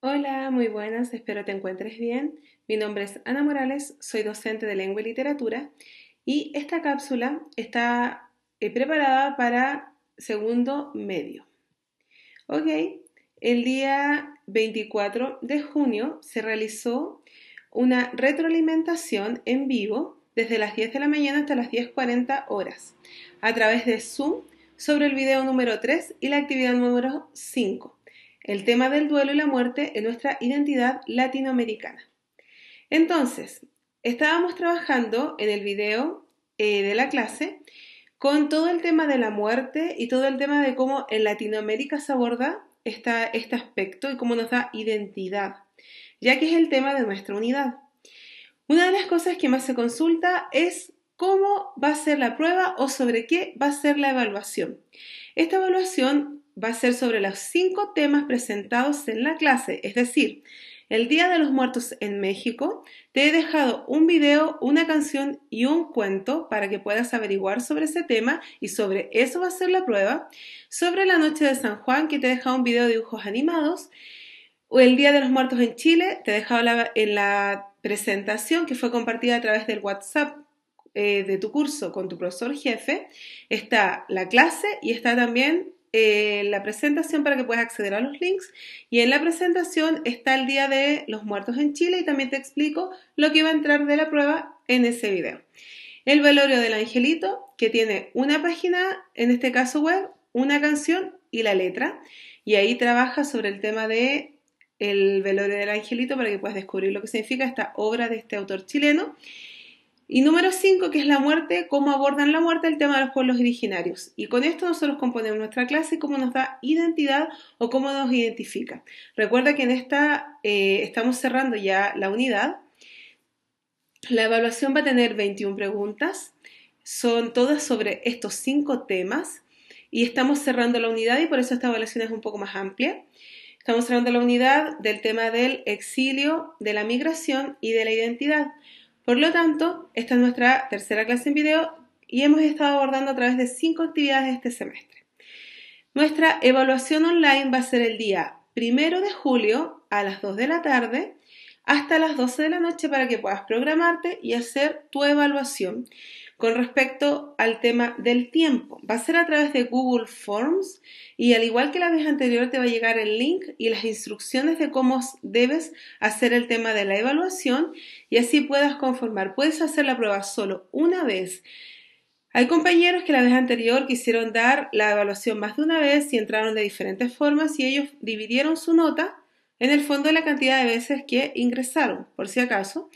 Hola, muy buenas, espero te encuentres bien. Mi nombre es Ana Morales, soy docente de lengua y literatura y esta cápsula está eh, preparada para segundo medio. Ok, el día 24 de junio se realizó una retroalimentación en vivo desde las 10 de la mañana hasta las 10.40 horas a través de Zoom sobre el video número 3 y la actividad número 5 el tema del duelo y la muerte en nuestra identidad latinoamericana. Entonces, estábamos trabajando en el video eh, de la clase con todo el tema de la muerte y todo el tema de cómo en Latinoamérica se aborda este aspecto y cómo nos da identidad, ya que es el tema de nuestra unidad. Una de las cosas que más se consulta es cómo va a ser la prueba o sobre qué va a ser la evaluación. Esta evaluación va a ser sobre los cinco temas presentados en la clase, es decir, el Día de los Muertos en México, te he dejado un video, una canción y un cuento para que puedas averiguar sobre ese tema y sobre eso va a ser la prueba. Sobre la noche de San Juan, que te he dejado un video de dibujos animados. O el Día de los Muertos en Chile, te he dejado en la presentación que fue compartida a través del WhatsApp eh, de tu curso con tu profesor jefe. Está la clase y está también eh, la presentación para que puedas acceder a los links. Y en la presentación está el Día de los Muertos en Chile y también te explico lo que va a entrar de la prueba en ese video. El velorio del angelito que tiene una página, en este caso web, una canción y la letra. Y ahí trabaja sobre el tema de el velorio del angelito para que puedas descubrir lo que significa esta obra de este autor chileno y número 5, que es la muerte, cómo abordan la muerte el tema de los pueblos originarios. Y con esto nosotros componemos nuestra clase, cómo nos da identidad o cómo nos identifica. Recuerda que en esta eh, estamos cerrando ya la unidad. La evaluación va a tener 21 preguntas. Son todas sobre estos cinco temas. Y estamos cerrando la unidad y por eso esta evaluación es un poco más amplia. Estamos cerrando la unidad del tema del exilio, de la migración y de la identidad. Por lo tanto, esta es nuestra tercera clase en video y hemos estado abordando a través de cinco actividades este semestre. Nuestra evaluación online va a ser el día primero de julio a las 2 de la tarde hasta las 12 de la noche para que puedas programarte y hacer tu evaluación con respecto al tema del tiempo. Va a ser a través de Google Forms y al igual que la vez anterior te va a llegar el link y las instrucciones de cómo debes hacer el tema de la evaluación y así puedas conformar. Puedes hacer la prueba solo una vez. Hay compañeros que la vez anterior quisieron dar la evaluación más de una vez y entraron de diferentes formas y ellos dividieron su nota en el fondo la cantidad de veces que ingresaron, por si acaso.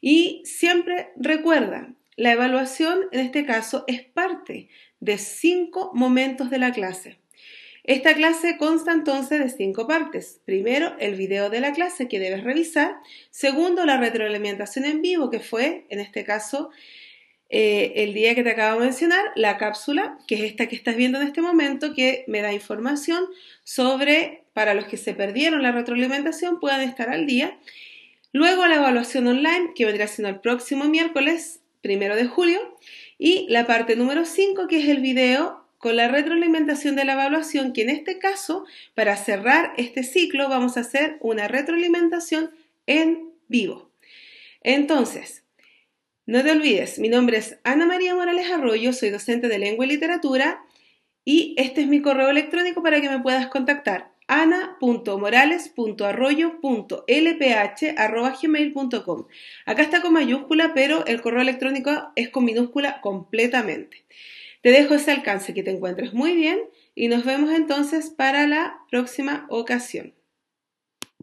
Y siempre recuerda, la evaluación en este caso es parte de cinco momentos de la clase. Esta clase consta entonces de cinco partes. Primero, el video de la clase que debes revisar. Segundo, la retroalimentación en vivo, que fue, en este caso, eh, el día que te acabo de mencionar, la cápsula, que es esta que estás viendo en este momento, que me da información sobre, para los que se perdieron la retroalimentación, puedan estar al día. Luego la evaluación online, que vendrá siendo el próximo miércoles primero de julio. Y la parte número 5, que es el video con la retroalimentación de la evaluación, que en este caso, para cerrar este ciclo, vamos a hacer una retroalimentación en vivo. Entonces, no te olvides, mi nombre es Ana María Morales Arroyo, soy docente de lengua y literatura y este es mi correo electrónico para que me puedas contactar ana.morales.arroyo.lph.gmail.com Acá está con mayúscula, pero el correo electrónico es con minúscula completamente. Te dejo ese alcance, que te encuentres muy bien y nos vemos entonces para la próxima ocasión.